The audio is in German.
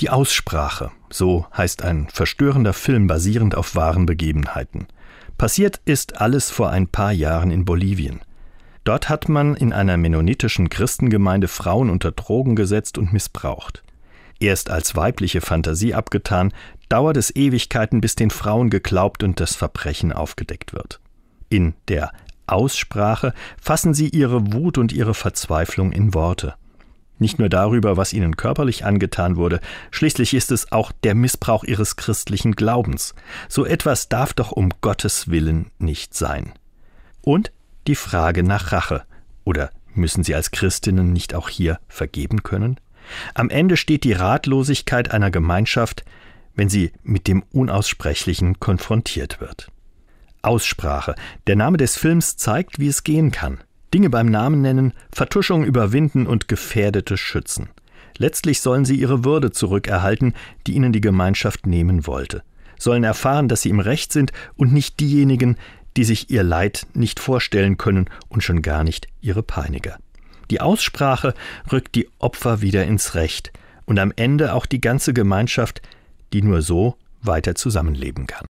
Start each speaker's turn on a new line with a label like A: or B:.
A: Die Aussprache, so heißt ein verstörender Film basierend auf wahren Begebenheiten. Passiert ist alles vor ein paar Jahren in Bolivien. Dort hat man in einer mennonitischen Christengemeinde Frauen unter Drogen gesetzt und missbraucht. Erst als weibliche Fantasie abgetan, dauert es Ewigkeiten, bis den Frauen geglaubt und das Verbrechen aufgedeckt wird. In der Aussprache fassen sie ihre Wut und ihre Verzweiflung in Worte. Nicht nur darüber, was ihnen körperlich angetan wurde, schließlich ist es auch der Missbrauch ihres christlichen Glaubens. So etwas darf doch um Gottes Willen nicht sein. Und die Frage nach Rache. Oder müssen sie als Christinnen nicht auch hier vergeben können? Am Ende steht die Ratlosigkeit einer Gemeinschaft, wenn sie mit dem Unaussprechlichen konfrontiert wird. Aussprache. Der Name des Films zeigt, wie es gehen kann. Dinge beim Namen nennen, Vertuschung überwinden und Gefährdete schützen. Letztlich sollen sie ihre Würde zurückerhalten, die ihnen die Gemeinschaft nehmen wollte, sollen erfahren, dass sie im Recht sind und nicht diejenigen, die sich ihr Leid nicht vorstellen können und schon gar nicht ihre Peiniger. Die Aussprache rückt die Opfer wieder ins Recht und am Ende auch die ganze Gemeinschaft, die nur so weiter zusammenleben kann.